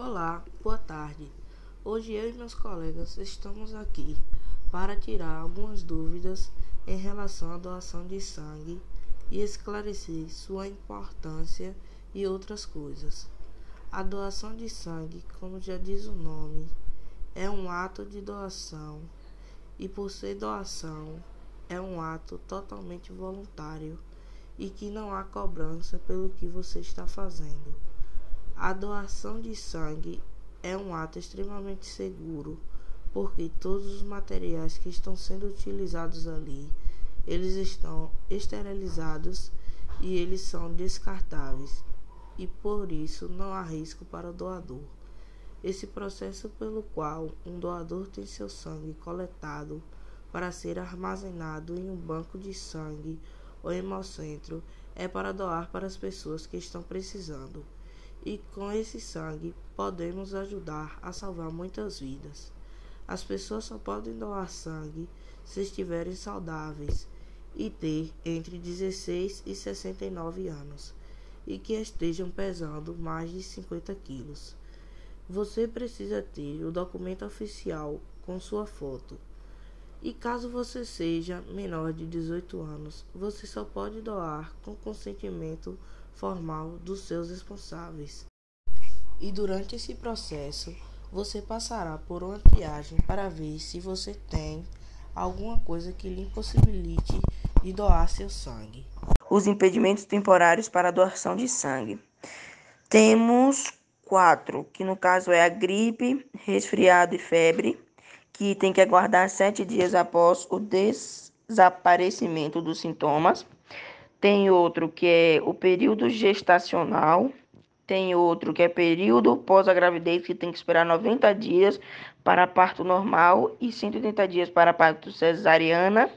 Olá, boa tarde. Hoje eu e meus colegas estamos aqui para tirar algumas dúvidas em relação à doação de sangue e esclarecer sua importância e outras coisas. A doação de sangue, como já diz o nome, é um ato de doação e, por ser doação, é um ato totalmente voluntário e que não há cobrança pelo que você está fazendo. A doação de sangue é um ato extremamente seguro, porque todos os materiais que estão sendo utilizados ali, eles estão esterilizados e eles são descartáveis, e por isso não há risco para o doador. Esse processo pelo qual um doador tem seu sangue coletado para ser armazenado em um banco de sangue ou hemocentro é para doar para as pessoas que estão precisando e com esse sangue podemos ajudar a salvar muitas vidas. As pessoas só podem doar sangue se estiverem saudáveis e ter entre 16 e 69 anos e que estejam pesando mais de 50 quilos. Você precisa ter o documento oficial com sua foto. E caso você seja menor de 18 anos, você só pode doar com consentimento formal dos seus responsáveis. E durante esse processo, você passará por uma triagem para ver se você tem alguma coisa que lhe impossibilite de doar seu sangue. Os impedimentos temporários para a doação de sangue. Temos quatro, que no caso é a gripe, resfriado e febre, que tem que aguardar sete dias após o desaparecimento dos sintomas. Tem outro que é o período gestacional. Tem outro que é período pós a gravidez, que tem que esperar 90 dias para parto normal e 180 dias para parto cesariana.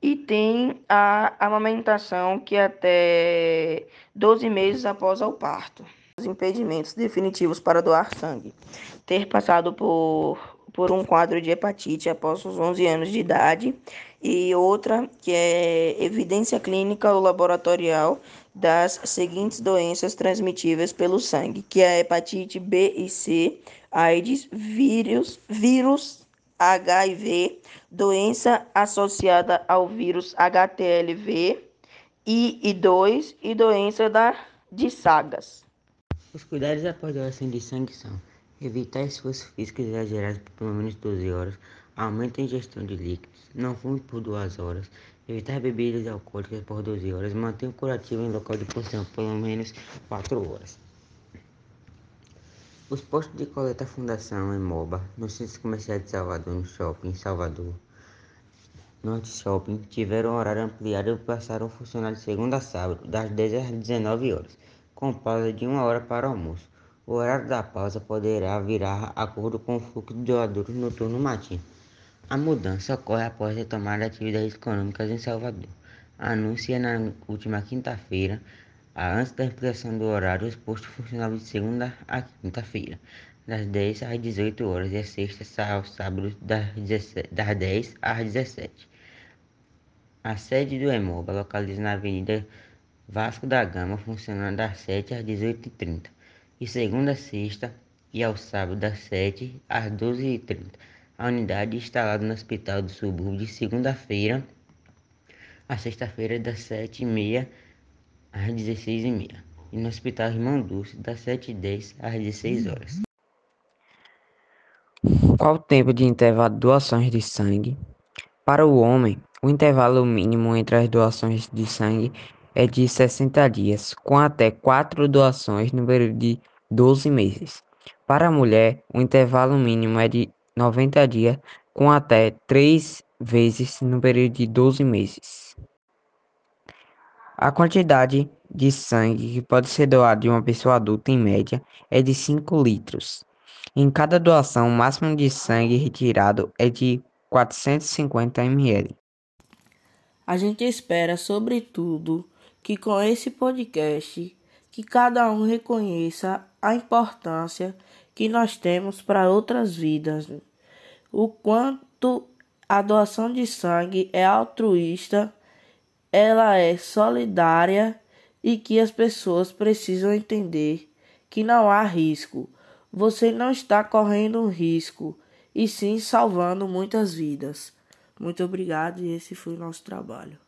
E tem a amamentação, que é até 12 meses após o parto. Os impedimentos definitivos para doar sangue. Ter passado por por um quadro de hepatite após os 11 anos de idade, e outra que é evidência clínica ou laboratorial das seguintes doenças transmitíveis pelo sangue, que é a hepatite B e C, AIDS, vírus, vírus HIV, doença associada ao vírus HTLV, I e 2 e doença da, de Sagas. Os cuidados após doação de sangue são Evitar esforço físico exagerado por pelo menos 12 horas. Aumenta a ingestão de líquidos. Não fume por 2 horas. Evitar bebidas alcoólicas por 12 horas. Mantenha o curativo em local de posição por pelo menos 4 horas. Os postos de coleta Fundação em MOBA, no Centro Comercial de Salvador, no Shopping Salvador, Norte Shopping, tiveram horário ampliado e passaram a funcionar de segunda a sábado, das 10 às 19 horas, com pausa de uma hora para o almoço. O horário da pausa poderá virar acordo com o fluxo de doadores no turno matino. A mudança ocorre após a retomada de atividades econômicas em Salvador. Anuncia na última quinta-feira, antes da ampliação do horário, os postos funcionavam de segunda a quinta-feira, das 10 às 18 horas e a sexta aos sábados das, 17, das 10 às 17. A sede do EMOBA localiza na Avenida Vasco da Gama, funcionando das 7 às 18h30 e segunda a sexta e ao sábado das 7 às 12h30. A unidade instalada no Hospital do Subúrbio de segunda-feira a sexta-feira das 7h30 às 16h30 e no Hospital Irmão Dulce das 7h10 às 16 horas. Qual o tempo de intervalo de doações de sangue? Para o homem, o intervalo mínimo entre as doações de sangue é de 60 dias, com até 4 doações no período de 12 meses. Para a mulher, o intervalo mínimo é de 90 dias, com até 3 vezes no período de 12 meses. A quantidade de sangue que pode ser doada de uma pessoa adulta, em média, é de 5 litros. Em cada doação, o máximo de sangue retirado é de 450 ml. A gente espera, sobretudo, que com esse podcast que cada um reconheça a importância que nós temos para outras vidas, o quanto a doação de sangue é altruísta, ela é solidária e que as pessoas precisam entender que não há risco. você não está correndo um risco, e sim salvando muitas vidas. Muito obrigado e esse foi o nosso trabalho.